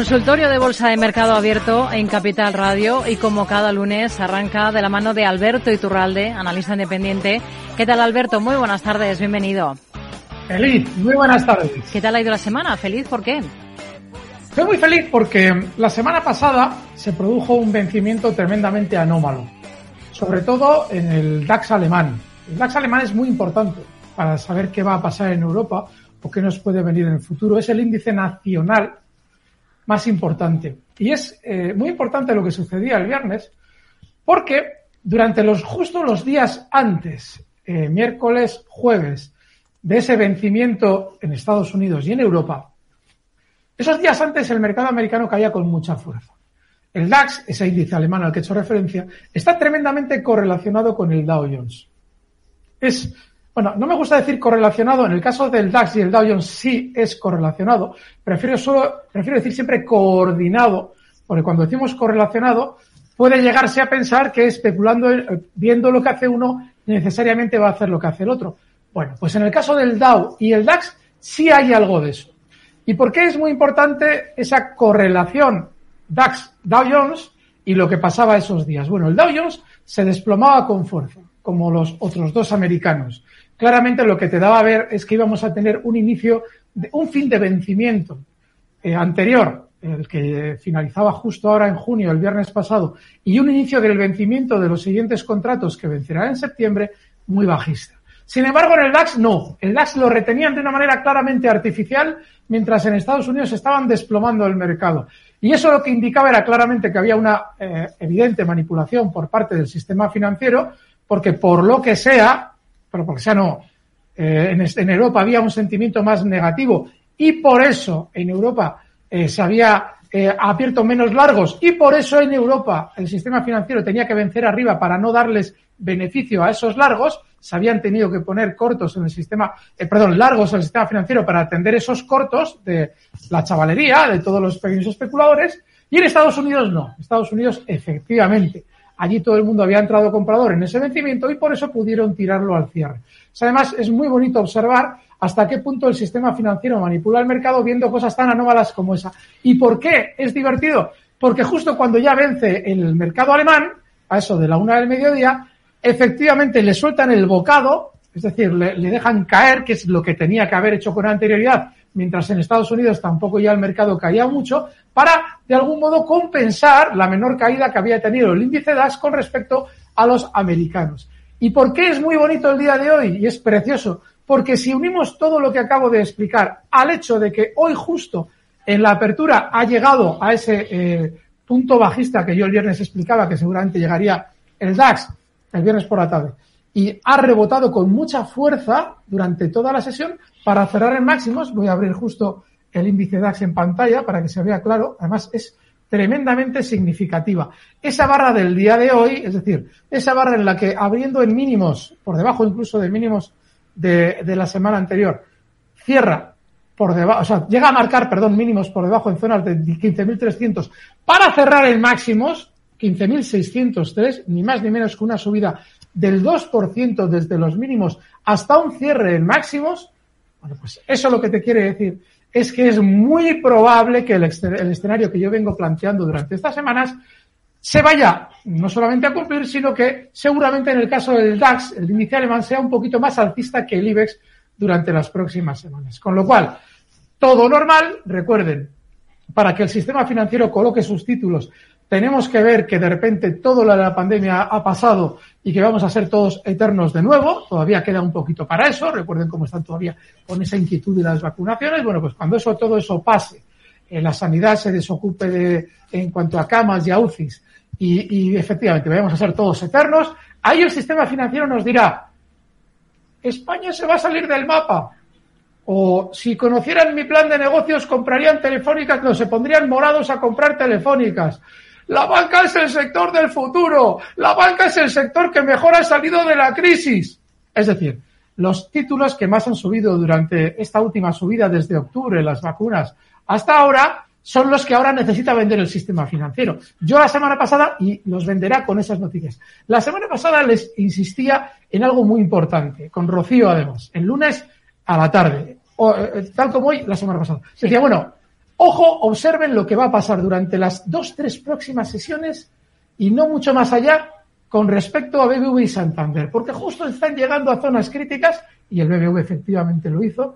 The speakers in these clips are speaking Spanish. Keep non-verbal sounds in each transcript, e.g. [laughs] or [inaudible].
consultorio de Bolsa de Mercado Abierto en Capital Radio y como cada lunes arranca de la mano de Alberto Iturralde, analista independiente. ¿Qué tal Alberto? Muy buenas tardes, bienvenido. Feliz, muy buenas tardes. ¿Qué tal ha ido la semana? ¿Feliz? ¿Por qué? Estoy muy feliz porque la semana pasada se produjo un vencimiento tremendamente anómalo, sobre todo en el DAX alemán. El DAX alemán es muy importante para saber qué va a pasar en Europa o qué nos puede venir en el futuro. Es el índice nacional más importante. Y es eh, muy importante lo que sucedía el viernes, porque durante los justo los días antes, eh, miércoles, jueves, de ese vencimiento en Estados Unidos y en Europa, esos días antes el mercado americano caía con mucha fuerza. El DAX, ese índice alemán al que he hecho referencia, está tremendamente correlacionado con el Dow Jones. Es bueno, no me gusta decir correlacionado. En el caso del DAX y el Dow Jones sí es correlacionado. Prefiero solo, prefiero decir siempre coordinado, porque cuando decimos correlacionado puede llegarse a pensar que especulando, eh, viendo lo que hace uno, necesariamente va a hacer lo que hace el otro. Bueno, pues en el caso del Dow y el DAX sí hay algo de eso. ¿Y por qué es muy importante esa correlación DAX-Dow Jones y lo que pasaba esos días? Bueno, el Dow Jones se desplomaba con fuerza, como los otros dos americanos claramente lo que te daba a ver es que íbamos a tener un inicio, de, un fin de vencimiento eh, anterior, el que finalizaba justo ahora en junio, el viernes pasado, y un inicio del vencimiento de los siguientes contratos que vencerá en septiembre, muy bajista. Sin embargo, en el DAX no. El DAX lo retenían de una manera claramente artificial, mientras en Estados Unidos estaban desplomando el mercado. Y eso lo que indicaba era claramente que había una eh, evidente manipulación por parte del sistema financiero, porque por lo que sea, pero porque sea no, eh, en, Europa había un sentimiento más negativo y por eso en Europa eh, se había eh, abierto menos largos y por eso en Europa el sistema financiero tenía que vencer arriba para no darles beneficio a esos largos, se habían tenido que poner cortos en el sistema, perdón, largos en el sistema financiero para atender esos cortos de la chavalería, de todos los pequeños especuladores, y en Estados Unidos no. Estados Unidos efectivamente Allí todo el mundo había entrado comprador en ese vencimiento y por eso pudieron tirarlo al cierre. además, es muy bonito observar hasta qué punto el sistema financiero manipula el mercado viendo cosas tan anómalas como esa. ¿Y por qué es divertido? Porque justo cuando ya vence el mercado alemán, a eso de la una del mediodía, efectivamente le sueltan el bocado, es decir, le, le dejan caer, que es lo que tenía que haber hecho con anterioridad, mientras en Estados Unidos tampoco ya el mercado caía mucho, para de algún modo compensar la menor caída que había tenido el índice DAX con respecto a los americanos. ¿Y por qué es muy bonito el día de hoy y es precioso? Porque si unimos todo lo que acabo de explicar al hecho de que hoy justo en la apertura ha llegado a ese eh, punto bajista que yo el viernes explicaba que seguramente llegaría el DAX el viernes por la tarde y ha rebotado con mucha fuerza durante toda la sesión para cerrar en máximos. Voy a abrir justo el índice DAX en pantalla para que se vea claro. Además, es tremendamente significativa. Esa barra del día de hoy, es decir, esa barra en la que abriendo en mínimos, por debajo incluso de mínimos de, la semana anterior, cierra por debajo, o sea, llega a marcar, perdón, mínimos por debajo en zonas de 15.300 para cerrar en máximos, 15.603, ni más ni menos que una subida del 2% desde los mínimos hasta un cierre en máximos, bueno, pues eso lo que te quiere decir es que es muy probable que el, escenario que yo vengo planteando durante estas semanas se vaya no solamente a cumplir, sino que seguramente en el caso del DAX, el índice alemán, sea un poquito más alcista que el IBEX durante las próximas semanas. Con lo cual, todo normal, recuerden, para que el sistema financiero coloque sus títulos tenemos que ver que de repente todo lo de la pandemia ha pasado y que vamos a ser todos eternos de nuevo. Todavía queda un poquito para eso. Recuerden cómo están todavía con esa inquietud de las vacunaciones. Bueno, pues cuando eso, todo eso pase, eh, la sanidad se desocupe de, en cuanto a camas y a UCIs y, y efectivamente vayamos a ser todos eternos, ahí el sistema financiero nos dirá, España se va a salir del mapa. O si conocieran mi plan de negocios, comprarían telefónicas, no, se pondrían morados a comprar telefónicas. La banca es el sector del futuro. La banca es el sector que mejor ha salido de la crisis. Es decir, los títulos que más han subido durante esta última subida desde octubre, las vacunas, hasta ahora, son los que ahora necesita vender el sistema financiero. Yo la semana pasada, y los venderá con esas noticias, la semana pasada les insistía en algo muy importante, con Rocío además, el lunes a la tarde, o, eh, tal como hoy, la semana pasada. Decía, bueno, ojo, observen lo que va a pasar durante las dos, tres próximas sesiones y no mucho más allá con respecto a BBV y Santander, porque justo están llegando a zonas críticas, y el BBV efectivamente lo hizo,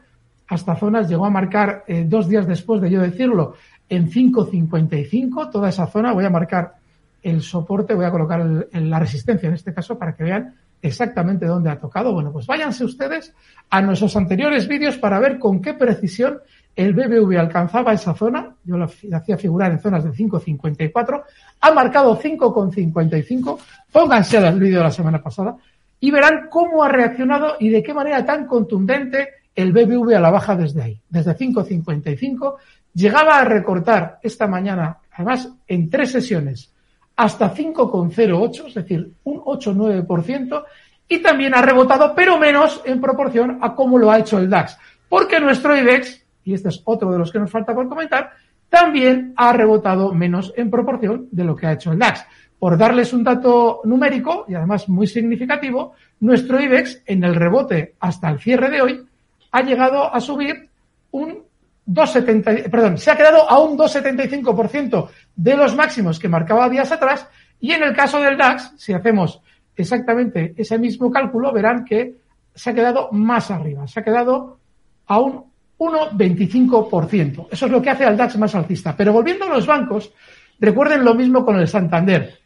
hasta zonas, llegó a marcar eh, dos días después de yo decirlo, en 5.55, toda esa zona, voy a marcar el soporte, voy a colocar la resistencia en este caso para que vean exactamente dónde ha tocado. Bueno, pues váyanse ustedes a nuestros anteriores vídeos para ver con qué precisión el BBV alcanzaba esa zona. Yo lo hacía figurar en zonas de 5.54. Ha marcado 5.55. Pónganse al vídeo de la semana pasada y verán cómo ha reaccionado y de qué manera tan contundente el BBV a la baja desde ahí, desde 5.55 llegaba a recortar esta mañana, además en tres sesiones, hasta 5,08, es decir, un 8-9%, y también ha rebotado, pero menos en proporción a cómo lo ha hecho el DAX. Porque nuestro IBEX, y este es otro de los que nos falta por comentar, también ha rebotado menos en proporción de lo que ha hecho el DAX. Por darles un dato numérico, y además muy significativo, nuestro IBEX en el rebote hasta el cierre de hoy ha llegado a subir un 2,70, perdón, se ha quedado a un 2,75% de los máximos que marcaba días atrás y en el caso del DAX, si hacemos exactamente ese mismo cálculo, verán que se ha quedado más arriba, se ha quedado a un 1,25%. Eso es lo que hace al DAX más alcista. Pero volviendo a los bancos, recuerden lo mismo con el Santander.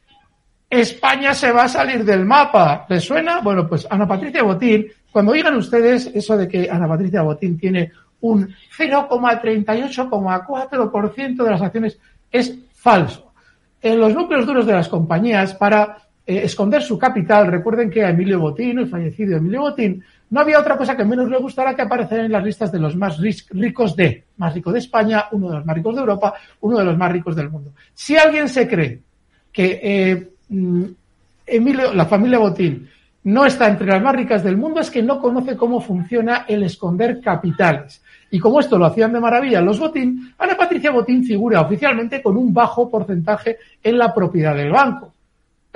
España se va a salir del mapa. ¿Les suena? Bueno, pues Ana Patricia Botín, cuando digan ustedes eso de que Ana Patricia Botín tiene un 0,38,4% de las acciones es falso. En los núcleos duros de las compañías, para eh, esconder su capital, recuerden que a Emilio Botín, el fallecido Emilio Botín, no había otra cosa que menos le gustara que aparecer en las listas de los más ricos de, más rico de España, uno de los más ricos de Europa, uno de los más ricos del mundo. Si alguien se cree que eh, mm, Emilio, la familia Botín, no está entre las más ricas del mundo es que no conoce cómo funciona el esconder capitales. Y como esto lo hacían de maravilla los Botín, Ana Patricia Botín figura oficialmente con un bajo porcentaje en la propiedad del banco.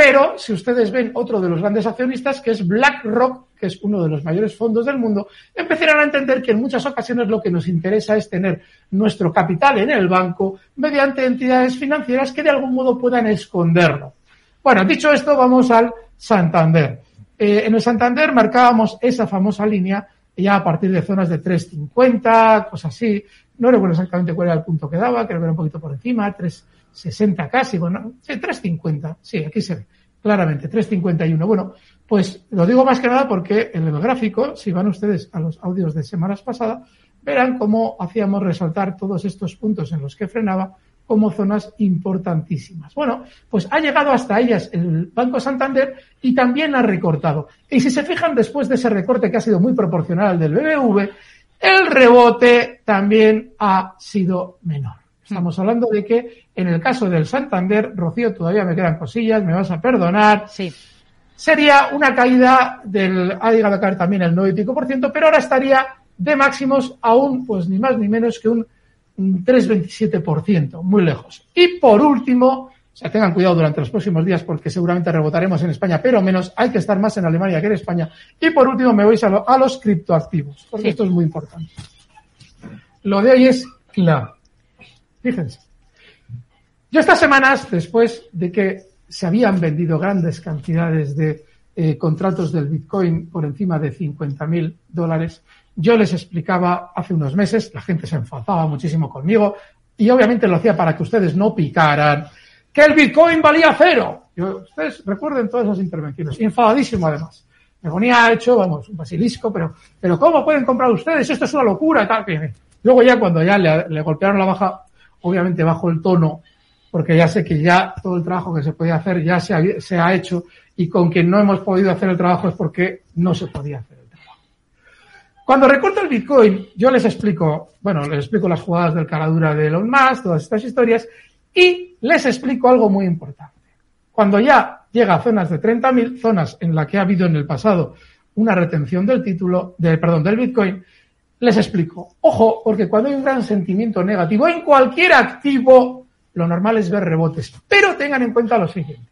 Pero si ustedes ven otro de los grandes accionistas, que es BlackRock, que es uno de los mayores fondos del mundo, empezarán a entender que en muchas ocasiones lo que nos interesa es tener nuestro capital en el banco mediante entidades financieras que de algún modo puedan esconderlo. Bueno, dicho esto, vamos al Santander. Eh, en el Santander marcábamos esa famosa línea ya a partir de zonas de 3.50, cosas así. No recuerdo exactamente cuál era el punto que daba, creo que era un poquito por encima, 3.60 casi, bueno, sí, 3.50, sí, aquí se ve, claramente, 3.51. Bueno, pues lo digo más que nada porque en el gráfico, si van ustedes a los audios de semanas pasadas, verán cómo hacíamos resaltar todos estos puntos en los que frenaba como zonas importantísimas. Bueno, pues ha llegado hasta ellas el Banco Santander y también ha recortado. Y si se fijan después de ese recorte que ha sido muy proporcional al del BBV, el rebote también ha sido menor. Estamos hablando de que en el caso del Santander, Rocío, todavía me quedan cosillas, me vas a perdonar. Sí. Sería una caída del, ha llegado a caer también el 9 y pico por ciento, pero ahora estaría de máximos aún, pues ni más ni menos que un un 3,27%, muy lejos. Y por último, o sea, tengan cuidado durante los próximos días porque seguramente rebotaremos en España, pero menos hay que estar más en Alemania que en España. Y por último, me voy a, los criptoactivos, porque esto es muy importante. Lo de hoy es claro. Fíjense. Yo estas semanas, después de que se habían vendido grandes cantidades de eh, contratos del Bitcoin por encima de 50.000 dólares, yo les explicaba hace unos meses, la gente se enfadaba muchísimo conmigo y obviamente lo hacía para que ustedes no picaran, que el Bitcoin valía cero. ustedes recuerden todas esas intervenciones, enfadadísimo además. Me ponía hecho, vamos, un basilisco, pero, pero ¿cómo pueden comprar ustedes? Esto es una locura y tal. Luego ya cuando ya le, golpearon la baja, obviamente bajo el tono, porque ya sé que ya todo el trabajo que se podía hacer ya se ha, hecho y con quien no hemos podido hacer el trabajo es porque no se podía hacer el trabajo. Cuando recorta el Bitcoin, yo les explico, bueno, les explico las jugadas del caradura de Elon Musk, todas estas historias, y les explico algo muy importante. Cuando ya llega a zonas de 30.000, zonas en las que ha habido en el pasado una retención del título, de, perdón, del Bitcoin, les explico. Ojo, porque cuando hay un gran sentimiento negativo en cualquier activo, lo normal es ver rebotes. Pero tengan en cuenta lo siguiente.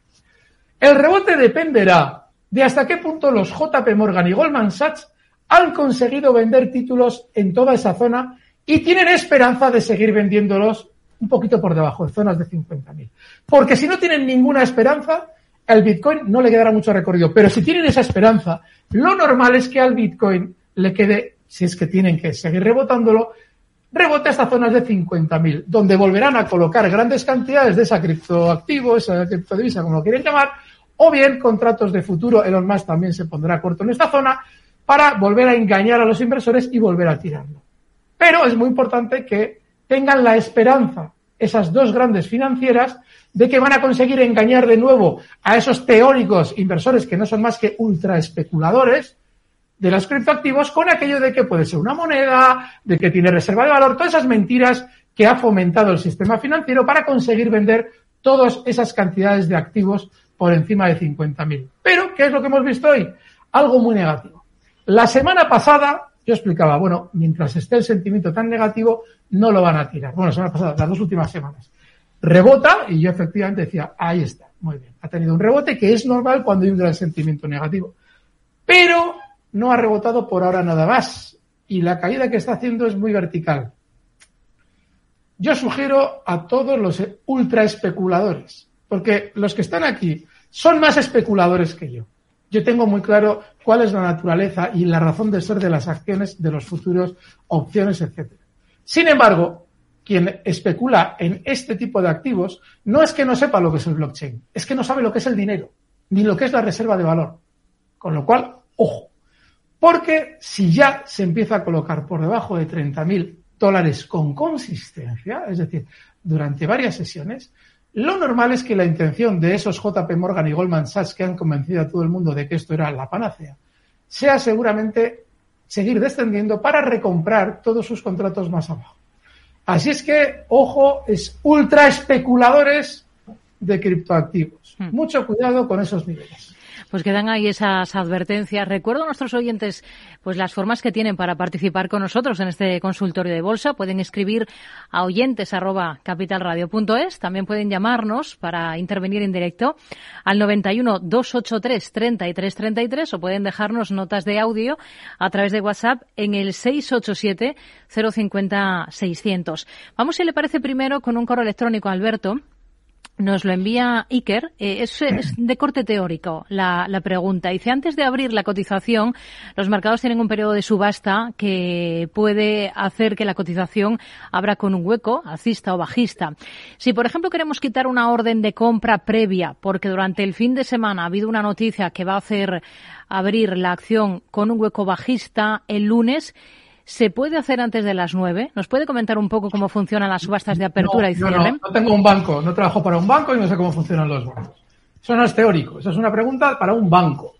El rebote dependerá de hasta qué punto los JP Morgan y Goldman Sachs han conseguido vender títulos en toda esa zona y tienen esperanza de seguir vendiéndolos un poquito por debajo, de zonas de 50.000. Porque si no tienen ninguna esperanza, al Bitcoin no le quedará mucho recorrido. Pero si tienen esa esperanza, lo normal es que al Bitcoin le quede, si es que tienen que seguir rebotándolo, rebote hasta zonas de 50.000, donde volverán a colocar grandes cantidades de esa criptoactivo, esa criptodivisa, como lo quieren llamar, o bien contratos de futuro. Elon Musk también se pondrá corto en esta zona para volver a engañar a los inversores y volver a tirarlo. Pero es muy importante que tengan la esperanza, esas dos grandes financieras, de que van a conseguir engañar de nuevo a esos teóricos inversores que no son más que ultra especuladores de los criptoactivos con aquello de que puede ser una moneda, de que tiene reserva de valor, todas esas mentiras que ha fomentado el sistema financiero para conseguir vender todas esas cantidades de activos por encima de 50.000. Pero, ¿qué es lo que hemos visto hoy? Algo muy negativo. La semana pasada yo explicaba, bueno, mientras esté el sentimiento tan negativo, no lo van a tirar. Bueno, la semana pasada, las dos últimas semanas. Rebota y yo efectivamente decía, ahí está, muy bien. Ha tenido un rebote que es normal cuando hay un gran sentimiento negativo. Pero no ha rebotado por ahora nada más. Y la caída que está haciendo es muy vertical. Yo sugiero a todos los ultra especuladores, porque los que están aquí son más especuladores que yo. Yo tengo muy claro cuál es la naturaleza y la razón de ser de las acciones, de los futuros, opciones, etc. Sin embargo, quien especula en este tipo de activos no es que no sepa lo que es el blockchain, es que no sabe lo que es el dinero, ni lo que es la reserva de valor. Con lo cual, ojo, porque si ya se empieza a colocar por debajo de 30.000 dólares con consistencia, es decir, durante varias sesiones, lo normal es que la intención de esos JP Morgan y Goldman Sachs que han convencido a todo el mundo de que esto era la panacea, sea seguramente seguir descendiendo para recomprar todos sus contratos más abajo. Así es que, ojo, es ultra especuladores de criptoactivos. Hmm. Mucho cuidado con esos niveles. Pues quedan ahí esas advertencias. Recuerdo a nuestros oyentes pues las formas que tienen para participar con nosotros en este consultorio de bolsa. Pueden escribir a oyentes También pueden llamarnos para intervenir en directo al 91 283 33 33 o pueden dejarnos notas de audio a través de WhatsApp en el 687 050 600. Vamos, si le parece primero, con un correo electrónico, Alberto nos lo envía Iker. Eh, es, [clears throat] de corte teórico la, la, pregunta. Dice, antes de abrir la cotización, los mercados tienen un periodo de subasta que puede hacer que la cotización abra con un hueco, alcista o bajista. Si, por ejemplo, queremos quitar una orden de compra previa, porque durante el fin de semana ha habido una noticia que va a hacer abrir la acción con un hueco bajista el lunes, ¿Se puede hacer antes de las nueve? ¿Nos puede comentar un poco cómo funcionan las subastas de apertura y cierre? No, no, tengo un banco, no trabajo para un banco y no sé cómo funcionan los bancos. Eso no es teórico, eso es una pregunta para un banco.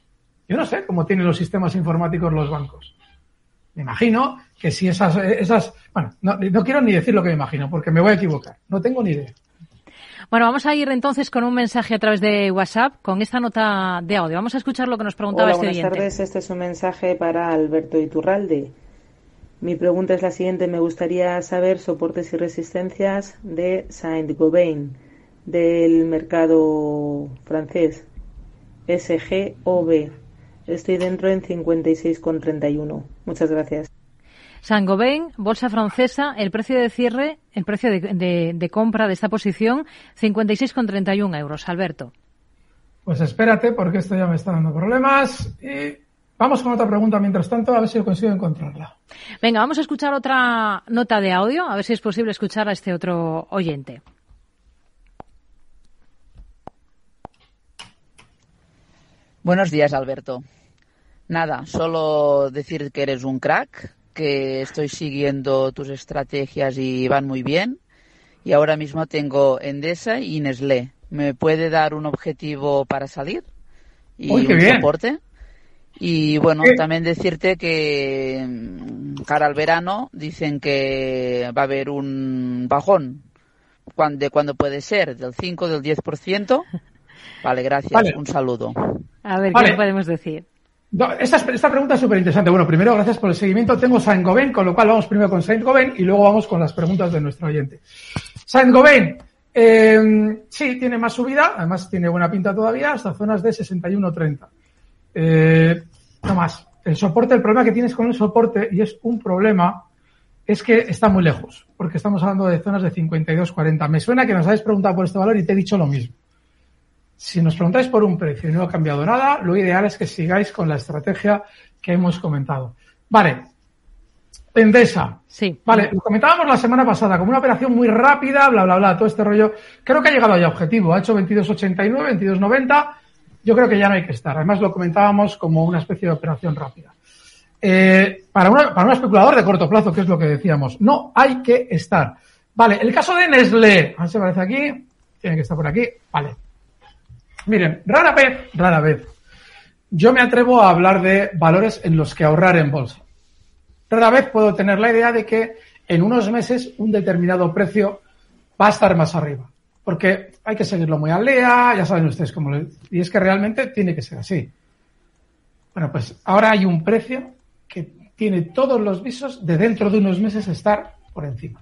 Yo no sé cómo tienen los sistemas informáticos los bancos. Me imagino que si esas, esas, bueno, no, no quiero ni decir lo que me imagino porque me voy a equivocar. No tengo ni idea. Bueno, vamos a ir entonces con un mensaje a través de WhatsApp con esta nota de audio. Vamos a escuchar lo que nos preguntaba Hola, este buenas tardes. Este es un mensaje para Alberto Iturralde. Mi pregunta es la siguiente. Me gustaría saber soportes y resistencias de Saint-Gobain del mercado francés. SGOB. Estoy dentro en 56,31. Muchas gracias. Saint-Gobain, bolsa francesa, el precio de cierre, el precio de, de compra de esta posición, 56,31 euros. Alberto. Pues espérate, porque esto ya me está dando problemas. Y Vamos con otra pregunta mientras tanto, a ver si lo consigo encontrarla. Venga, vamos a escuchar otra nota de audio, a ver si es posible escuchar a este otro oyente. Buenos días, Alberto. Nada, solo decir que eres un crack, que estoy siguiendo tus estrategias y van muy bien. Y ahora mismo tengo Endesa y Nestlé. ¿Me puede dar un objetivo para salir? ¿Y un bien. soporte? Y bueno, también decirte que mm, cara al verano dicen que va a haber un bajón. ¿De cuándo puede ser? ¿Del 5, del 10%? [laughs] Vale, gracias. Un saludo. A ver, ¿qué podemos decir? esta, esta, pregunta es súper interesante. Bueno, primero, gracias por el seguimiento. Tengo Saint Gobain, con lo cual vamos primero con Saint Gobain y luego vamos con las preguntas de nuestro oyente. Saint Gobain, eh, sí, tiene más subida, además tiene buena pinta todavía, hasta zonas de 61.30. Eh, no más. El soporte, el problema que tienes con el soporte, y es un problema, es que está muy lejos, porque estamos hablando de zonas de 52.40. Me suena que nos habéis preguntado por este valor y te he dicho lo mismo. Si nos preguntáis por un precio y no ha cambiado nada, lo ideal es que sigáis con la estrategia que hemos comentado. Vale. Endesa. Sí. Vale, lo comentábamos la semana pasada, como una operación muy rápida, bla, bla, bla, todo este rollo. Creo que ha llegado ya a objetivo. Ha hecho 22.89, 22.90. Yo creo que ya no hay que estar. Además, lo comentábamos como una especie de operación rápida. Eh, para, un especulador de corto plazo, que es lo que decíamos, no hay que estar. Vale, el caso de Nestlé. Si aparece aquí. Tiene que estar por aquí. Vale. Miren, rara vez, rara vez, yo me atrevo a hablar de valores en los que ahorrar en bolsa. Rara vez puedo tener la idea de que en unos meses un determinado precio va a estar más arriba. Porque hay que seguirlo muy al día, ya saben ustedes cómo lo... Y es que realmente tiene que ser así. Bueno, pues ahora hay un precio que tiene todos los visos de dentro de unos meses estar por encima.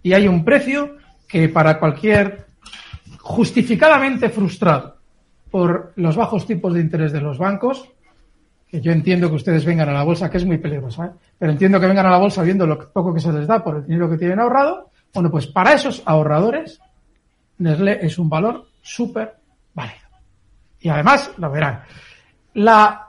Y hay un precio que para cualquier justificadamente frustrado por los bajos tipos de interés de los bancos, que yo entiendo que ustedes vengan a la bolsa, que es muy peligroso, ¿eh? pero entiendo que vengan a la bolsa viendo lo poco que se les da por el dinero que tienen ahorrado. Bueno, pues para esos ahorradores, Nestlé es un valor súper válido. Y además, lo verán, la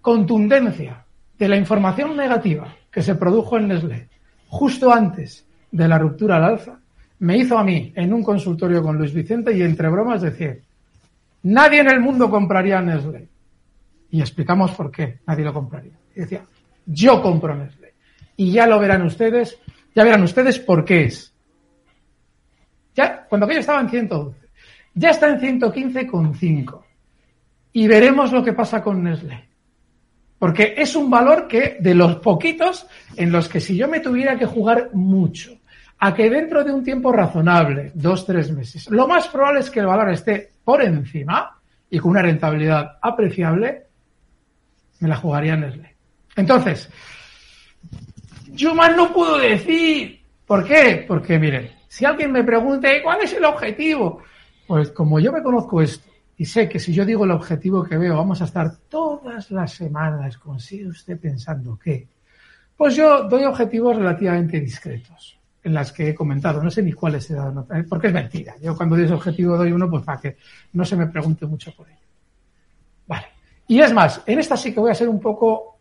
contundencia de la información negativa que se produjo en Nestlé justo antes de la ruptura al alza me hizo a mí en un consultorio con Luis Vicente y entre bromas decir, nadie en el mundo compraría Nestlé. Y explicamos por qué nadie lo compraría. Y decía, yo compro Nestlé. Y ya lo verán ustedes, ya verán ustedes por qué es. Ya, cuando aquello estaba en 112, ya está en 115,5. Y veremos lo que pasa con Nestlé. Porque es un valor que, de los poquitos, en los que si yo me tuviera que jugar mucho, a que dentro de un tiempo razonable, dos, tres meses, lo más probable es que el valor esté por encima y con una rentabilidad apreciable, me la jugaría Nestlé. Entonces, yo más no puedo decir. ¿Por qué? Porque, miren, si alguien me pregunte cuál es el objetivo, pues como yo me conozco esto y sé que si yo digo el objetivo que veo, vamos a estar todas las semanas, consigue usted pensando que, pues yo doy objetivos relativamente discretos en las que he comentado. No sé ni cuáles he dado ¿eh? porque es mentira. Yo cuando doy ese objetivo doy uno, pues para que no se me pregunte mucho por ello. Vale. Y es más, en esta sí que voy a ser un poco,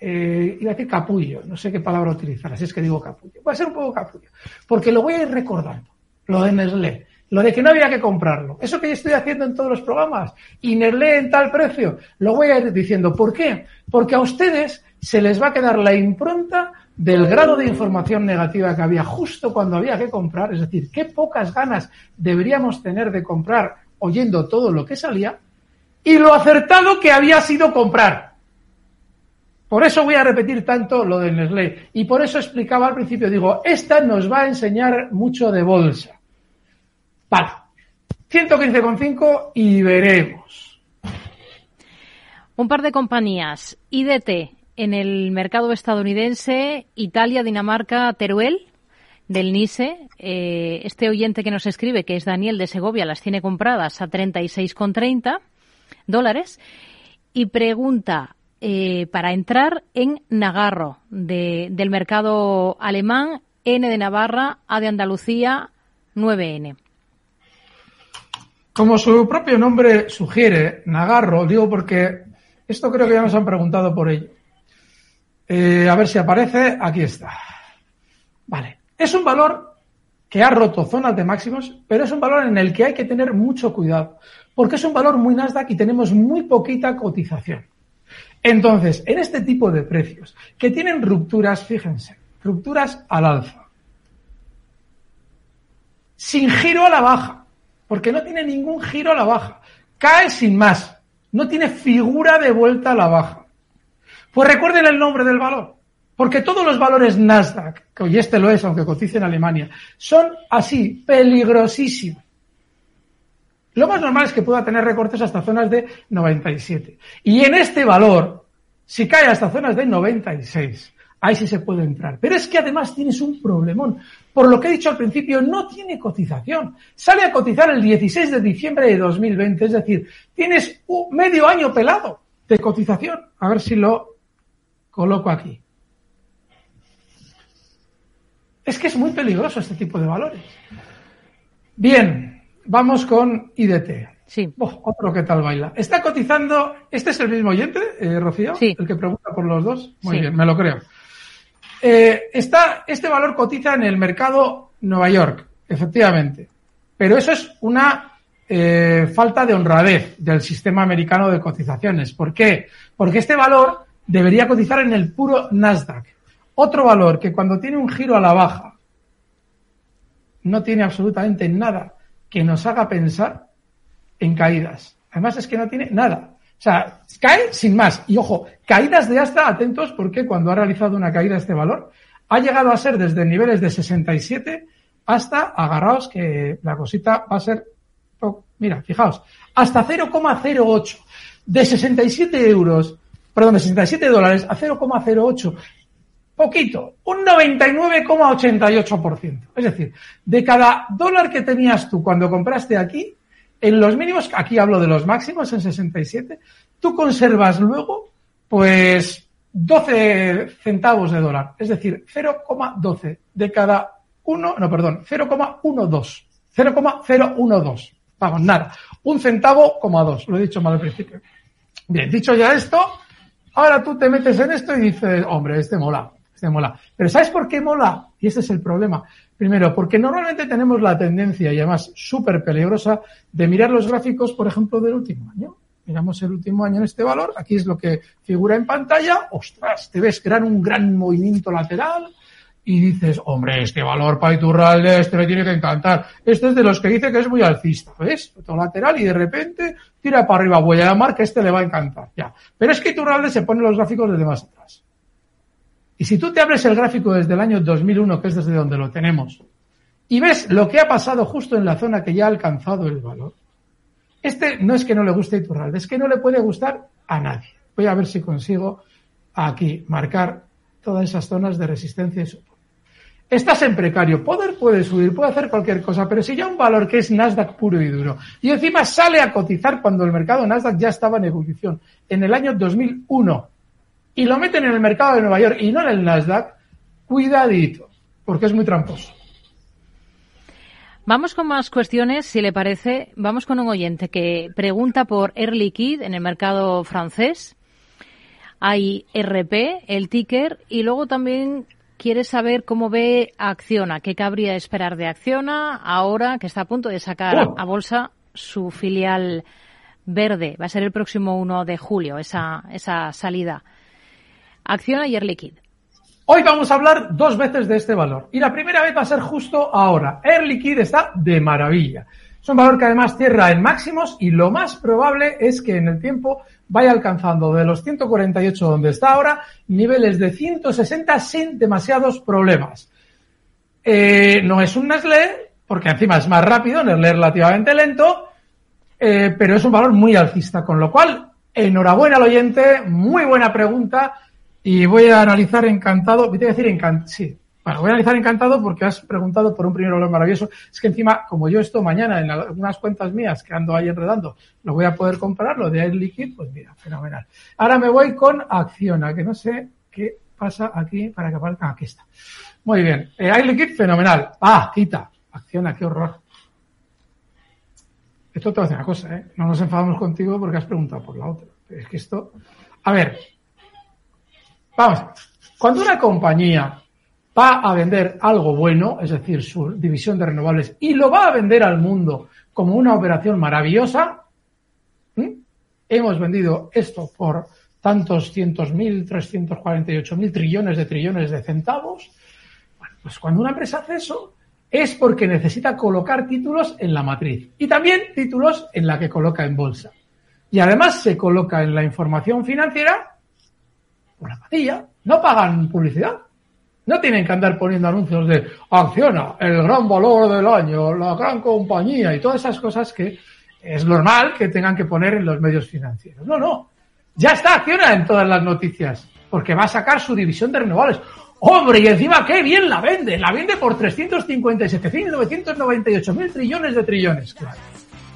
eh, iba a decir capullo, no sé qué palabra utilizar, así es que digo capullo. Voy a ser un poco capullo, porque lo voy a ir recordando, lo de Nestlé, lo de que no había que comprarlo, eso que yo estoy haciendo en todos los programas, y Nestlé en tal precio, lo voy a ir diciendo. ¿Por qué? Porque a ustedes se les va a quedar la impronta del grado de información negativa que había justo cuando había que comprar, es decir, qué pocas ganas deberíamos tener de comprar oyendo todo lo que salía, y lo acertado que había sido comprar. Por eso voy a repetir tanto lo de Nestlé. Y por eso explicaba al principio, digo, esta nos va a enseñar mucho de bolsa. Vale. 115,5 y veremos. Un par de compañías, IDT en el mercado estadounidense, Italia, Dinamarca, Teruel, del NISE. Eh, este oyente que nos escribe, que es Daniel de Segovia, las tiene compradas a 36,30 dólares y pregunta eh, para entrar en Nagarro del mercado alemán, N de Navarra, A de Andalucía, 9N. Como su propio nombre sugiere, Nagarro, digo porque esto creo que ya nos han preguntado por ello. Eh, a ver si aparece. Aquí está. Vale. Es un valor que ha roto zonas de máximos, pero es un valor en el que hay que tener mucho cuidado, porque es un valor muy Nasdaq y tenemos muy poquita cotización. Entonces, en este tipo de precios, que tienen rupturas, fíjense, rupturas al alza, sin giro a la baja, porque no tiene ningún giro a la baja, cae sin más, no tiene figura de vuelta a la baja. Pues recuerden el nombre del valor, porque todos los valores Nasdaq, y este lo es, aunque cotice en Alemania, son así, peligrosísimos. Lo más normal es que pueda tener recortes hasta zonas de 97. Y en este valor, si cae hasta zonas de 96, ahí sí se puede entrar. Pero es que además tienes un problemón. Por lo que he dicho al principio, no tiene cotización. Sale a cotizar el 16 de diciembre de 2020, es decir, tienes un medio año pelado de cotización. A ver si lo coloco aquí. Es que es muy peligroso este tipo de valores. Bien, Vamos con IDT. Sí. otro que tal baila. Está cotizando, este es el mismo oyente, eh, Rocío, sí. el que pregunta por los dos. Muy bien, me lo creo. Eh, está, este valor cotiza en el mercado Nueva York, efectivamente. Pero eso es una eh, falta de honradez del sistema americano de cotizaciones. ¿Por qué? Porque este valor debería cotizar en el puro Nasdaq. Otro valor que cuando tiene un giro a la baja no tiene absolutamente nada que nos haga pensar en caídas. Además es que no tiene nada. O sea, cae sin más. Y ojo, caídas de hasta, atentos, porque cuando ha realizado una caída este valor, ha llegado a ser desde niveles de 67 hasta, agarraos que la cosita va a ser, oh, mira, fijaos, hasta 0,08. De 67 euros, perdón, de 67 dólares a 0,08 poquito, un 99,88%. Es decir, de cada dólar que tenías tú cuando compraste aquí, en los mínimos, aquí hablo de los máximos en 67, tú conservas luego, pues, 12 centavos de dólar. Es decir, 0,12 de cada uno, no, perdón, 0,12. 0,012. Vamos, nada. Un centavo, coma dos. Lo he dicho mal al principio. Bien, dicho ya esto, ahora tú te metes en esto y dices, hombre, este mola mola. Pero ¿sabes por qué mola? Y este es el problema. Primero, porque normalmente tenemos la tendencia, y además súper peligrosa, de mirar los gráficos, por ejemplo, del último año. Miramos el último año en este valor, aquí es lo que figura en pantalla, ostras, te ves crear un gran movimiento lateral y dices, hombre, este valor para Iturralde, este me tiene que encantar. Este es de los que dice que es muy alcista, ¿ves? Todo lateral y de repente tira para arriba, voy a llamar que este le va a encantar, ya. Pero es que Iturralde se pone los gráficos desde más atrás. Y si tú te abres el gráfico desde el año 2001, que es desde donde lo tenemos, y ves lo que ha pasado justo en la zona que ya ha alcanzado el valor, este no es que no le guste Iturralde, es que no le puede gustar a nadie. Voy a ver si consigo aquí marcar todas esas zonas de resistencia y soporte. Estás en precario, poder puede subir, puede hacer cualquier cosa, pero si ya un valor que es Nasdaq puro y duro, y encima sale a cotizar cuando el mercado Nasdaq ya estaba en ebullición, en el año 2001, y lo meten en el mercado de Nueva York y no en el Nasdaq, cuidadito, porque es muy tramposo. Vamos con más cuestiones, si le parece. Vamos con un oyente que pregunta por Air Liquide en el mercado francés. Hay RP, el ticker, y luego también quiere saber cómo ve Acciona, qué cabría esperar de Acciona ahora que está a punto de sacar oh. a bolsa su filial verde. Va a ser el próximo 1 de julio esa, esa salida. Acciona y. Hoy vamos a hablar dos veces de este valor. Y la primera vez va a ser justo ahora. Air Liquide está de maravilla. Es un valor que además cierra en máximos y lo más probable es que en el tiempo vaya alcanzando de los 148 donde está ahora niveles de 160 sin demasiados problemas. Eh, no es un Nestlé, porque encima es más rápido, Nestlé es relativamente lento, eh, pero es un valor muy alcista, con lo cual, enhorabuena al oyente, muy buena pregunta y voy a analizar encantado, voy a decir encantado, sí, voy a analizar encantado porque has preguntado por un primer valor maravilloso. Es que encima, como yo esto mañana en algunas cuentas mías que ando ahí enredando, lo voy a poder comprar, lo de Air Liquid, pues mira, fenomenal. Ahora me voy con Acciona, que no sé qué pasa aquí para que aparezca. Ah, aquí está. Muy bien. Eh, Air Liquid, fenomenal. Ah, quita. Acciona, qué horror. Esto te va a decir una cosa, ¿eh? No nos enfadamos contigo porque has preguntado por la otra. Es que esto... A ver, Vamos, cuando una compañía va a vender algo bueno, es decir, su división de renovables, y lo va a vender al mundo como una operación maravillosa, hemos vendido esto por tantos cientos mil, 348 mil trillones de trillones de centavos. Bueno, pues cuando una empresa hace eso, es porque necesita colocar títulos en la matriz y también títulos en la que coloca en bolsa. Y además se coloca en la información financiera por la patilla. No pagan publicidad. No tienen que andar poniendo anuncios de acciona, el gran valor del año, la gran compañía y todas esas cosas que es normal que tengan que poner en los medios financieros. No, no. Ya está acciona en todas las noticias porque va a sacar su división de renovables. Hombre, y encima qué bien la vende. La vende por 357.998 mil trillones de trillones.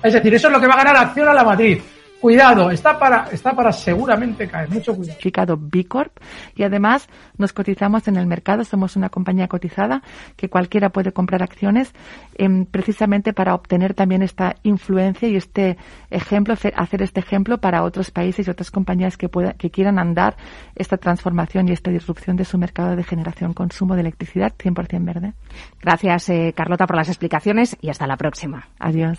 Es decir, eso es lo que va a ganar acción a la Madrid. Cuidado, está para, está para seguramente caer. Mucho cuidado. B Corp y además nos cotizamos en el mercado. Somos una compañía cotizada que cualquiera puede comprar acciones em, precisamente para obtener también esta influencia y este ejemplo, hacer este ejemplo para otros países y otras compañías que, pueda, que quieran andar esta transformación y esta disrupción de su mercado de generación consumo de electricidad 100% verde. Gracias, eh, Carlota, por las explicaciones y hasta la próxima. Adiós.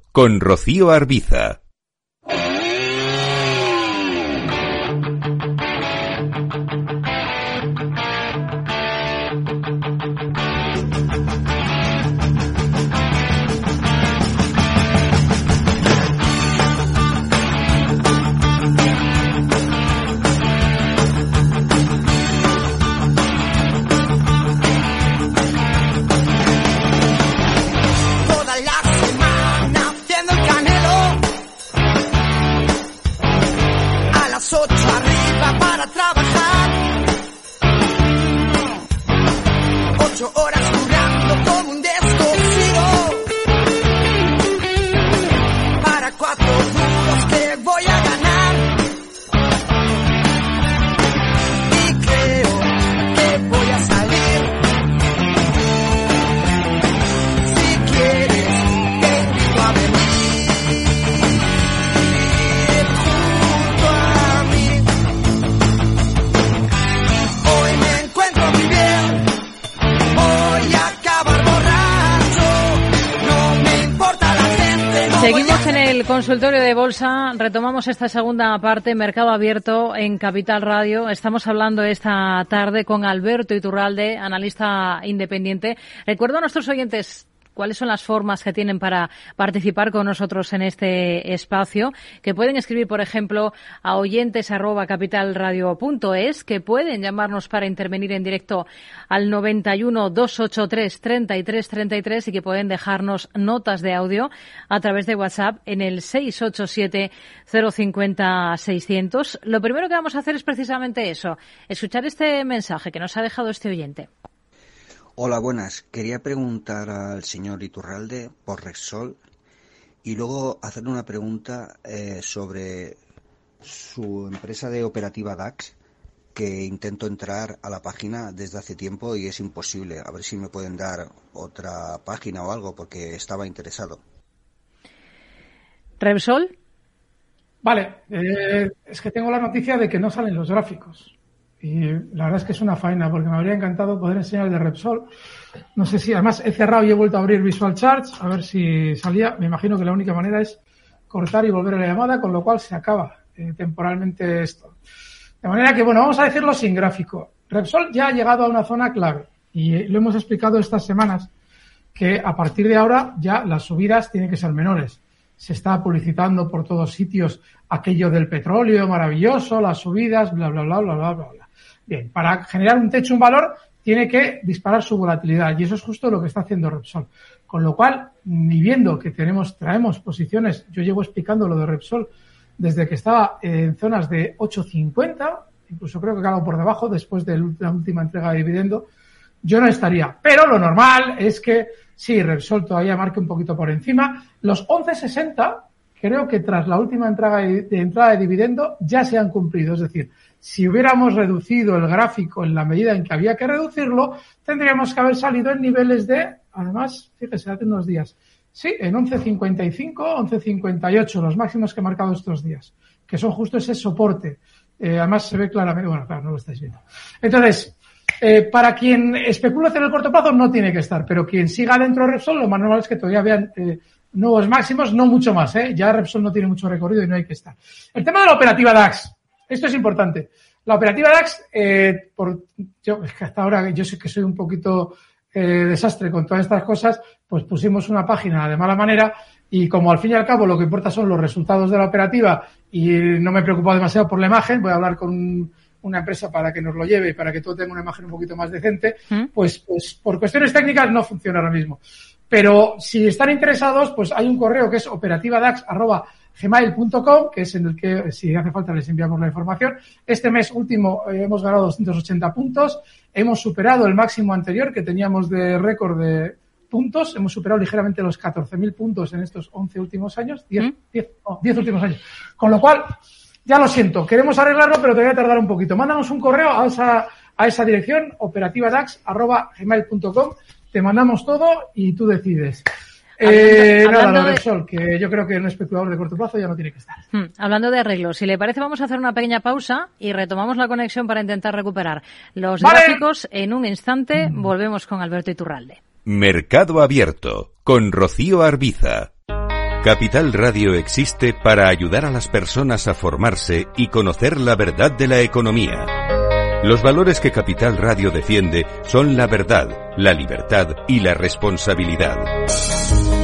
con Rocío Arbiza. Bolsa. Retomamos esta segunda parte, mercado abierto en Capital Radio. Estamos hablando esta tarde con Alberto Iturralde, analista independiente. Recuerdo a nuestros oyentes cuáles son las formas que tienen para participar con nosotros en este espacio, que pueden escribir, por ejemplo, a oyentes arroba capitalradio.es, que pueden llamarnos para intervenir en directo al 91 283 33 33 y que pueden dejarnos notas de audio a través de WhatsApp en el 687 050 600. Lo primero que vamos a hacer es precisamente eso, escuchar este mensaje que nos ha dejado este oyente. Hola, buenas. Quería preguntar al señor Iturralde por Rexol y luego hacerle una pregunta eh, sobre su empresa de operativa DAX que intento entrar a la página desde hace tiempo y es imposible. A ver si me pueden dar otra página o algo porque estaba interesado. ¿Repsol? Vale, eh, es que tengo la noticia de que no salen los gráficos. Y la verdad es que es una faena, porque me habría encantado poder enseñar el de Repsol. No sé si, además he cerrado y he vuelto a abrir Visual Charts, a ver si salía. Me imagino que la única manera es cortar y volver a la llamada, con lo cual se acaba eh, temporalmente esto. De manera que, bueno, vamos a decirlo sin gráfico. Repsol ya ha llegado a una zona clave y lo hemos explicado estas semanas que a partir de ahora ya las subidas tienen que ser menores. Se está publicitando por todos sitios aquello del petróleo maravilloso, las subidas, bla, bla, bla, bla, bla, bla. Bien, para generar un techo, un valor, tiene que disparar su volatilidad y eso es justo lo que está haciendo Repsol. Con lo cual, ni viendo que tenemos, traemos posiciones, yo llevo explicando lo de Repsol desde que estaba en zonas de 8.50, incluso creo que ha por debajo después de la última entrega de dividendo, yo no estaría. Pero lo normal es que sí, Repsol todavía marque un poquito por encima. Los 11.60 creo que tras la última entrada de, entrada de dividendo ya se han cumplido. Es decir, si hubiéramos reducido el gráfico en la medida en que había que reducirlo, tendríamos que haber salido en niveles de, además, fíjese, hace unos días, sí, en 11.55, 11.58, los máximos que he marcado estos días, que son justo ese soporte. Eh, además se ve claramente, bueno, claro, no lo estáis viendo. Entonces, eh, para quien especula en el corto plazo no tiene que estar, pero quien siga dentro de Repsol, lo más normal es que todavía vean eh, nuevos máximos, no mucho más, ¿eh? Ya Repsol no tiene mucho recorrido y no hay que estar. El tema de la operativa DAX. Esto es importante. La operativa DAX, eh, por, yo, es que hasta ahora yo sé que soy un poquito eh, desastre con todas estas cosas, pues pusimos una página de mala manera y como al fin y al cabo lo que importa son los resultados de la operativa y no me he preocupado demasiado por la imagen, voy a hablar con una empresa para que nos lo lleve y para que todo tenga una imagen un poquito más decente, ¿Mm? pues, pues por cuestiones técnicas no funciona ahora mismo. Pero si están interesados, pues hay un correo que es operativadax.gmail.com, que es en el que, si hace falta, les enviamos la información. Este mes último eh, hemos ganado 280 puntos. Hemos superado el máximo anterior que teníamos de récord de puntos. Hemos superado ligeramente los 14.000 puntos en estos 11 últimos años. 10, 10, 10 últimos años. Con lo cual, ya lo siento, queremos arreglarlo, pero te voy a tardar un poquito. Mándanos un correo a esa, a esa dirección, operativadax.gmail.com te mandamos todo y tú decides. Eh, nada, lo Sol, que yo creo que un especulador de corto plazo ya no tiene que estar. Hmm, hablando de arreglos, si le parece vamos a hacer una pequeña pausa y retomamos la conexión para intentar recuperar los gráficos. En un instante mm. volvemos con Alberto Iturralde. Mercado Abierto con Rocío Arbiza. Capital Radio existe para ayudar a las personas a formarse y conocer la verdad de la economía. Los valores que Capital Radio defiende son la verdad, la libertad y la responsabilidad.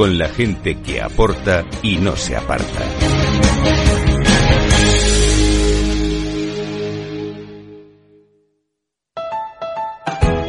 con la gente que aporta y no se aparta.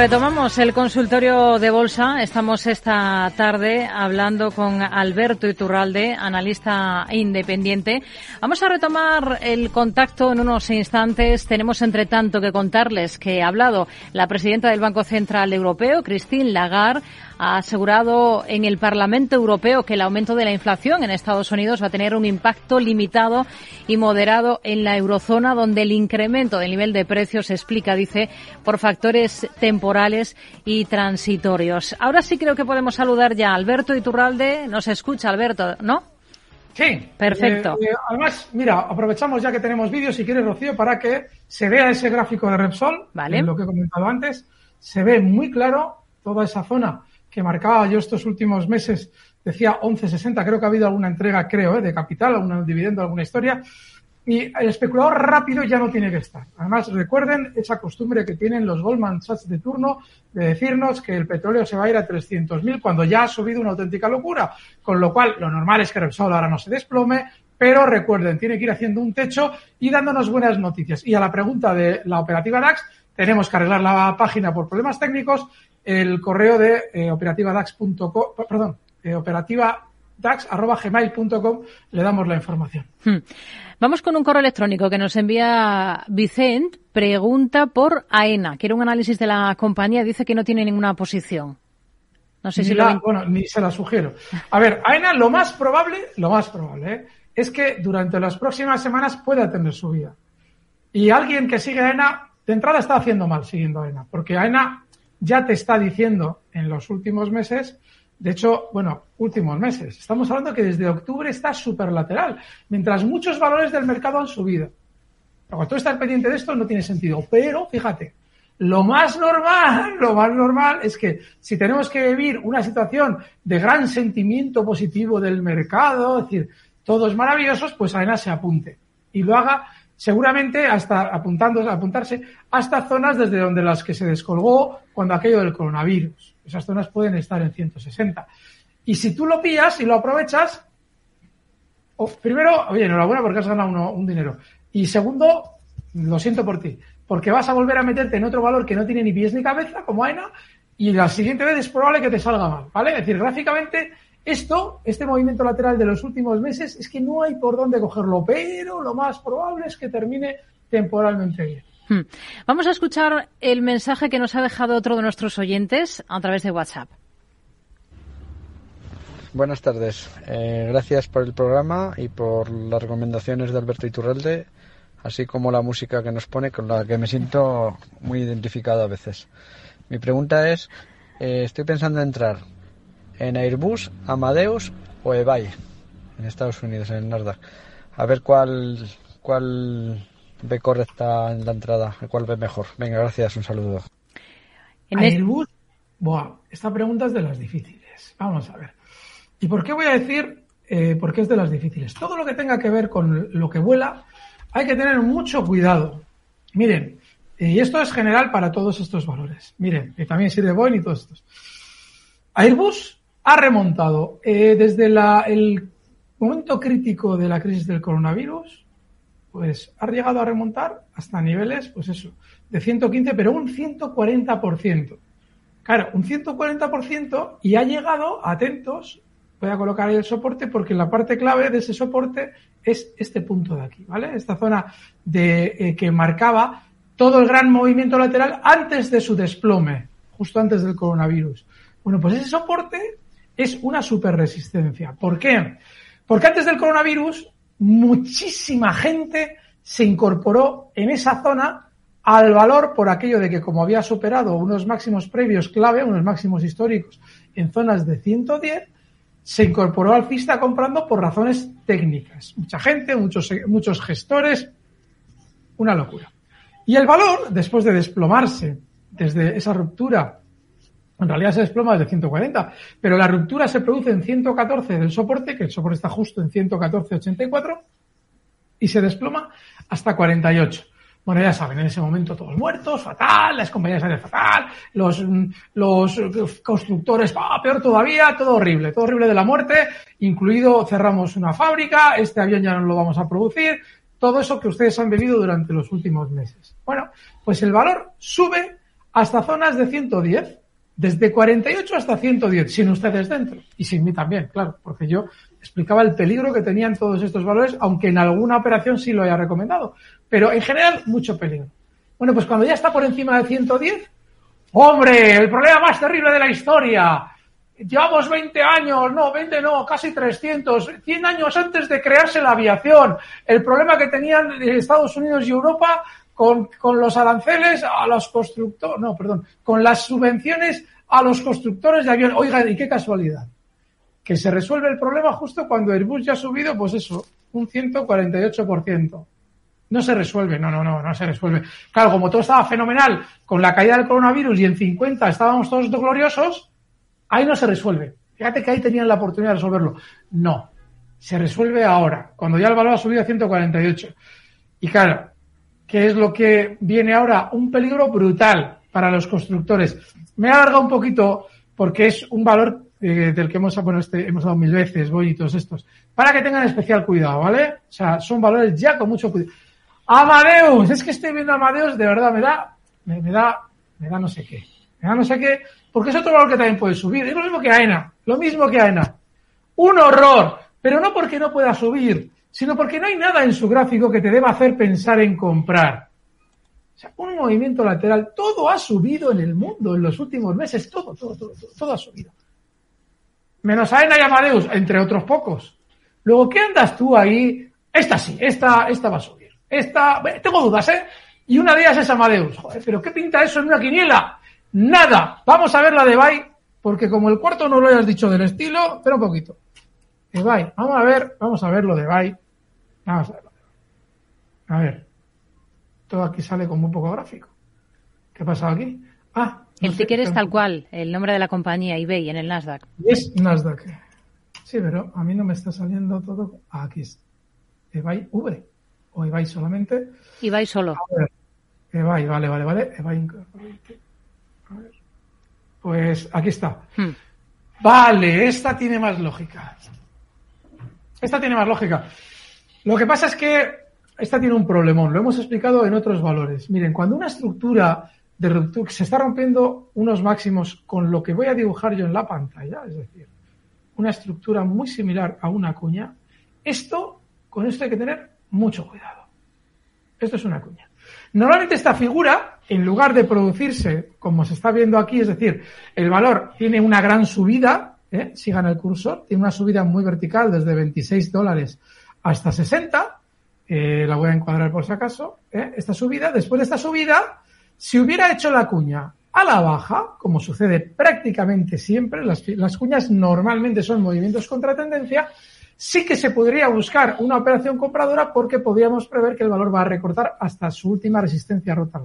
Retomamos el consultorio de bolsa. Estamos esta tarde hablando con Alberto Iturralde, analista independiente. Vamos a retomar el contacto en unos instantes. Tenemos, entre tanto, que contarles que ha hablado la presidenta del Banco Central Europeo, Christine Lagarde, ha asegurado en el Parlamento Europeo que el aumento de la inflación en Estados Unidos va a tener un impacto limitado y moderado en la eurozona, donde el incremento del nivel de precios se explica, dice, por factores temporales y transitorios. Ahora sí creo que podemos saludar ya a Alberto Iturralde. Nos escucha, Alberto, ¿no? Sí. Perfecto. Eh, eh, además, mira, aprovechamos ya que tenemos vídeos, si quieres, Rocío, para que se vea ese gráfico de Repsol, Vale. lo que he comentado antes. Se ve muy claro toda esa zona que marcaba yo estos últimos meses, decía 11.60, creo que ha habido alguna entrega, creo, eh, de capital, algún dividendo, alguna historia. Y el especulador rápido ya no tiene que estar. Además, recuerden esa costumbre que tienen los Goldman Sachs de turno de decirnos que el petróleo se va a ir a 300.000 cuando ya ha subido una auténtica locura. Con lo cual, lo normal es que Repsol ahora no se desplome, pero recuerden, tiene que ir haciendo un techo y dándonos buenas noticias. Y a la pregunta de la operativa DAX, tenemos que arreglar la página por problemas técnicos. El correo de eh, operativadax.com, perdón, eh, operativadax.gmail.com le damos la información. Hmm. Vamos con un correo electrónico que nos envía Vicent. Pregunta por AENA. Quiere un análisis de la compañía. Dice que no tiene ninguna posición. No sé ni si la- lo... bueno, ni se la sugiero. A ver, AENA lo más probable, lo más probable, ¿eh? es que durante las próximas semanas pueda tener subida. Y alguien que sigue a AENA, de entrada está haciendo mal siguiendo a AENA, porque AENA ya te está diciendo en los últimos meses, de hecho, bueno, últimos meses, estamos hablando que desde octubre está superlateral, mientras muchos valores del mercado han subido. Cuando tú estás pendiente de esto no tiene sentido, pero fíjate, lo más normal, [laughs] lo más normal es que si tenemos que vivir una situación de gran sentimiento positivo del mercado, es decir, todos maravillosos, pues AENA se apunte y lo haga seguramente hasta apuntándose, apuntarse hasta zonas desde donde las que se descolgó cuando aquello del coronavirus. Esas zonas pueden estar en 160. Y si tú lo pillas y lo aprovechas, primero, oye, enhorabuena porque has ganado uno- un dinero. Y segundo, lo siento por ti, porque vas a volver a meterte en otro valor que no tiene ni pies ni cabeza, como AENA, y la siguiente vez es probable que te salga mal, ¿vale? Es decir, gráficamente, esto, este movimiento lateral de los últimos meses, es que no hay por dónde cogerlo, pero lo más probable es que termine temporalmente bien. Hmm. Vamos a escuchar el mensaje que nos ha dejado otro de nuestros oyentes a través de WhatsApp. Buenas tardes. Eh, gracias por el programa y por las recomendaciones de Alberto Iturralde, así como la música que nos pone, con la que me siento muy identificado a veces. Mi pregunta es, eh, estoy pensando en entrar en Airbus, Amadeus o eBay en Estados Unidos, en el Nasdaq. A ver cuál, cuál ve correcta en la entrada, cuál ve mejor. Venga, gracias, un saludo. Airbus, buah, esta pregunta es de las difíciles. Vamos a ver. ¿Y por qué voy a decir eh, por qué es de las difíciles? Todo lo que tenga que ver con lo que vuela, hay que tener mucho cuidado. Miren, eh, y esto es general para todos estos valores. Miren, que también sirve Boeing y todos estos. Airbus ha remontado eh, desde la- el momento crítico de la crisis del coronavirus, pues ha llegado a remontar hasta niveles, pues eso, de 115, pero un 140%. Claro, un 140% y ha llegado, atentos, voy a colocar ahí el soporte porque la parte clave de ese soporte es este punto de aquí, ¿vale? Esta zona de, eh, que marcaba todo el gran movimiento lateral antes de su desplome, justo antes del coronavirus. Bueno, pues ese soporte es una super resistencia. ¿Por qué? Porque antes del coronavirus, muchísima gente se incorporó en esa zona al valor por aquello de que como había superado unos máximos previos clave, unos máximos históricos en zonas de 110, se incorporó alcista comprando por razones técnicas. Mucha gente, muchos, muchos gestores, una locura. Y el valor, después de desplomarse desde esa ruptura, en realidad se desploma desde 140, pero la ruptura se produce en 114 del soporte, que el soporte está justo en 114.84, y se desploma hasta 48. Bueno, ya saben, en ese momento todos muertos, fatal, las compañías aéreas fatal, los, los constructores, ah, peor todavía, todo horrible, todo horrible de la muerte, incluido cerramos una fábrica, este avión ya no lo vamos a producir, todo eso que ustedes han vivido durante los últimos meses. Bueno, pues el valor sube hasta zonas de 110, desde 48 hasta 110, sin ustedes dentro, y sin mí también, claro, porque yo explicaba el peligro que tenían todos estos valores, aunque en alguna operación sí lo haya recomendado, pero en general mucho peligro. Bueno, pues cuando ya está por encima de 110, hombre, el problema más terrible de la historia. Llevamos 20 años, no, 20 no, casi 300, 100 años antes de crearse la aviación. El problema que tenían Estados Unidos y Europa con, con los aranceles a los constructores, no, perdón, con las subvenciones a los constructores de avión. Oigan, y qué casualidad que se resuelve el problema justo cuando Airbus ya ha subido, pues eso, un 148%. No se resuelve, no, no, no, no se resuelve. Claro, como todo estaba fenomenal con la caída del coronavirus y en 50 estábamos todos gloriosos, ahí no se resuelve. Fíjate que ahí tenían la oportunidad de resolverlo. No, se resuelve ahora, cuando ya el valor ha subido a 148. Y claro, ¿qué es lo que viene ahora? Un peligro brutal para los constructores. Me he alargado un poquito porque es un valor eh, del que hemos, bueno, este, hemos dado mil veces, voy estos, para que tengan especial cuidado, ¿vale? O sea, son valores ya con mucho cuidado. Amadeus, es que estoy viendo Amadeus, de verdad, me da, me, me da, me da no sé qué, me da no sé qué, porque es otro valor que también puede subir, es lo mismo que AENA, lo mismo que AENA. Un horror, pero no porque no pueda subir, sino porque no hay nada en su gráfico que te deba hacer pensar en comprar. O sea, un movimiento lateral, todo ha subido en el mundo en los últimos meses, todo, todo, todo, todo, ha subido. Menos AENA y Amadeus, entre otros pocos. Luego, ¿qué andas tú ahí? Esta sí, esta, esta va a subir. Esta, tengo dudas, ¿eh? Y una de ellas es Amadeus. Joder, pero ¿qué pinta eso en una quiniela? Nada. Vamos a ver la de Bay, porque como el cuarto no lo hayas dicho del estilo, espera un poquito. De Bay, vamos a ver, vamos a ver lo de Bay. Vamos a ver. A ver. Todo aquí sale con muy poco gráfico. ¿Qué ha pasado aquí? Ah, no El sé, ticker es tal cual, el nombre de la compañía, eBay, en el Nasdaq. Es Nasdaq. Sí, pero a mí no me está saliendo todo. Ah, aquí es. eBay V. O eBay solamente. eBay solo. A ver. eBay, vale, vale, vale. eBay. A ver. Pues aquí está. Hmm. Vale, esta tiene más lógica. Esta tiene más lógica. Lo que pasa es que esta tiene un problemón, lo hemos explicado en otros valores. Miren, cuando una estructura de ruptura se está rompiendo unos máximos con lo que voy a dibujar yo en la pantalla, es decir, una estructura muy similar a una cuña, esto, con esto hay que tener mucho cuidado. Esto es una cuña. Normalmente esta figura, en lugar de producirse como se está viendo aquí, es decir, el valor tiene una gran subida, ¿eh? sigan el cursor, tiene una subida muy vertical desde 26 dólares hasta 60, eh, la voy a encuadrar por si acaso, ¿eh? esta subida, después de esta subida, si hubiera hecho la cuña a la baja, como sucede prácticamente siempre, las, las cuñas normalmente son movimientos contra tendencia, sí que se podría buscar una operación compradora porque podríamos prever que el valor va a recortar hasta su última resistencia rota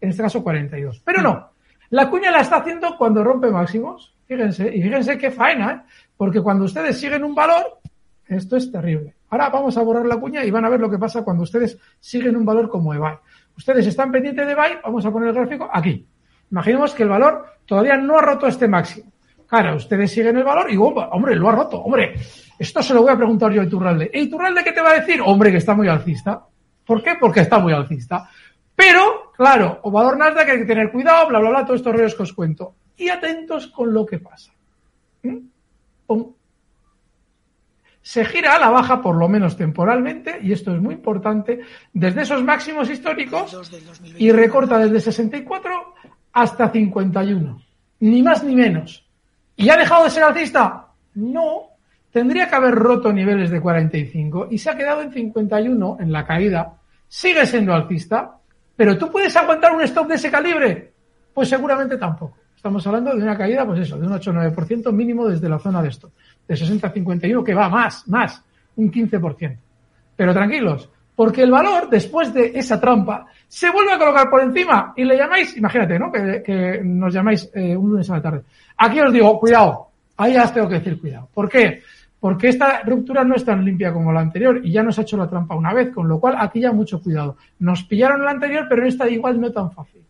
En este caso 42. Pero no. La cuña la está haciendo cuando rompe máximos. Fíjense. Y fíjense qué faena, ¿eh? Porque cuando ustedes siguen un valor, esto es terrible. Ahora vamos a borrar la cuña y van a ver lo que pasa cuando ustedes siguen un valor como eBay. Ustedes están pendientes de eBay, vamos a poner el gráfico aquí. Imaginemos que el valor todavía no ha roto este máximo. Claro, ustedes siguen el valor y, hombre, lo ha roto, hombre. Esto se lo voy a preguntar yo a Iturralde. ¿E Iturralde qué te va a decir? Hombre, que está muy alcista. ¿Por qué? Porque está muy alcista. Pero, claro, o valor Nasdaq hay que tener cuidado, bla, bla, bla, todos estos rollos que os cuento. Y atentos con lo que pasa. ¿Mm? Se gira a la baja, por lo menos temporalmente, y esto es muy importante, desde esos máximos históricos y recorta desde 64 hasta 51. Ni más ni menos. ¿Y ha dejado de ser alcista? No, tendría que haber roto niveles de 45 y se ha quedado en 51 en la caída. Sigue siendo alcista, pero ¿tú puedes aguantar un stop de ese calibre? Pues seguramente tampoco. Estamos hablando de una caída, pues eso, de un 8-9% mínimo desde la zona de stop, de 60 a 51, que va más, más, un 15%. Pero tranquilos, porque el valor, después de esa trampa, se vuelve a colocar por encima y le llamáis, imagínate, ¿no? Que, nos llamáis eh, un lunes a la tarde. Aquí os digo, cuidado, ahí ya os tengo que decir cuidado. ¿Por qué? porque esta ruptura no es tan limpia como la anterior y ya nos ha hecho la trampa una vez, con lo cual aquí ya mucho cuidado. Nos pillaron la anterior, pero esta igual no tan fácil.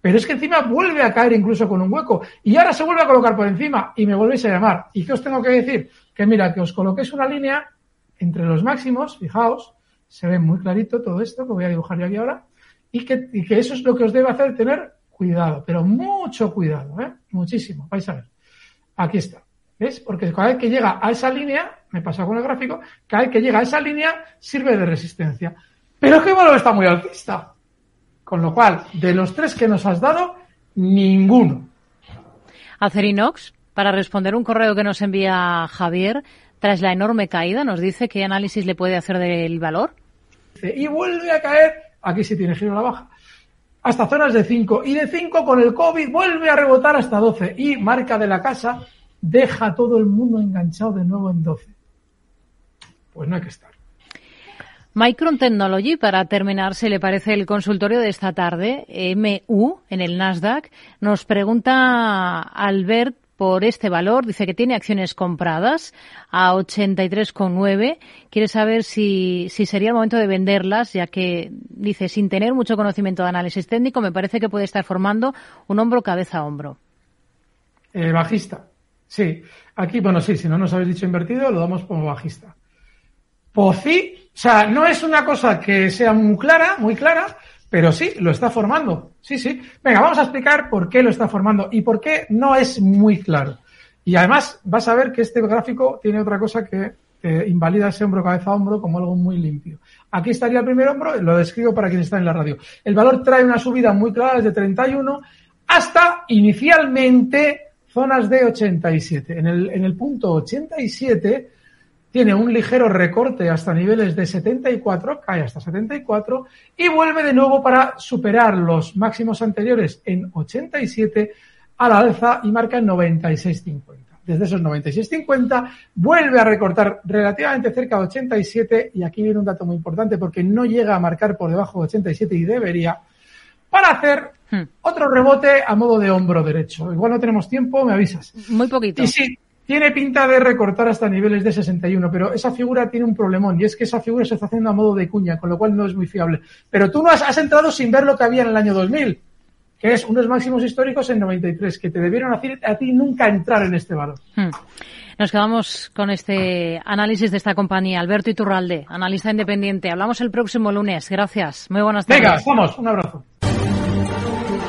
Pero es que encima vuelve a caer incluso con un hueco y ahora se vuelve a colocar por encima y me volvéis a llamar. ¿Y qué os tengo que decir? Que mira, que os coloquéis una línea entre los máximos, fijaos, se ve muy clarito todo esto que voy a dibujar yo aquí ahora, y que, y que eso es lo que os debe hacer tener cuidado, pero mucho cuidado, ¿eh? Muchísimo, vais a ver. Aquí está. ¿Ves? Porque cada vez que llega a esa línea, me pasa con el gráfico, cada vez que llega a esa línea sirve de resistencia. Pero es que valor está muy alcista. Con lo cual, de los tres que nos has dado, ninguno. Acerinox, para responder un correo que nos envía Javier, tras la enorme caída, nos dice qué análisis le puede hacer del valor. Y vuelve a caer, aquí sí tiene giro a la baja, hasta zonas de 5. Y de 5 con el COVID vuelve a rebotar hasta 12. Y marca de la casa deja a todo el mundo enganchado de nuevo en 12. Pues no hay que estar. Micron Technology, para terminar, se le parece el consultorio de esta tarde, MU, en el Nasdaq, nos pregunta Albert por este valor. Dice que tiene acciones compradas a 83,9. Quiere saber si, si sería el momento de venderlas, ya que dice, sin tener mucho conocimiento de análisis técnico, me parece que puede estar formando un hombro cabeza a hombro. Eh, bajista. Sí, aquí, bueno, sí, si no nos habéis dicho invertido, lo damos como bajista. Sí, o sea, no es una cosa que sea muy clara, muy clara, pero sí, lo está formando. Sí, sí. Venga, vamos a explicar por qué lo está formando y por qué no es muy claro. Y además vas a ver que este gráfico tiene otra cosa que invalida ese hombro cabeza a hombro como algo muy limpio. Aquí estaría el primer hombro, lo describo para quien está en la radio. El valor trae una subida muy clara desde 31 hasta inicialmente zonas de 87. En el, en el punto 87 tiene un ligero recorte hasta niveles de 74, cae hasta 74 y vuelve de nuevo para superar los máximos anteriores en 87 a la alza y marca en 96.50. Desde esos 96.50 vuelve a recortar relativamente cerca de 87 y aquí viene un dato muy importante porque no llega a marcar por debajo de 87 y debería para hacer hmm. otro rebote a modo de hombro derecho. Igual no tenemos tiempo, me avisas. Muy poquito. Y sí, tiene pinta de recortar hasta niveles de 61, pero esa figura tiene un problemón y es que esa figura se está haciendo a modo de cuña, con lo cual no es muy fiable. Pero tú no has, has entrado sin ver lo que había en el año 2000. que es unos máximos históricos en 93, que te debieron hacer a ti nunca entrar en este valor. Hmm. Nos quedamos con este análisis de esta compañía. Alberto Iturralde, analista independiente. Hablamos el próximo lunes. Gracias. Muy buenas tardes. Venga, vamos, un abrazo.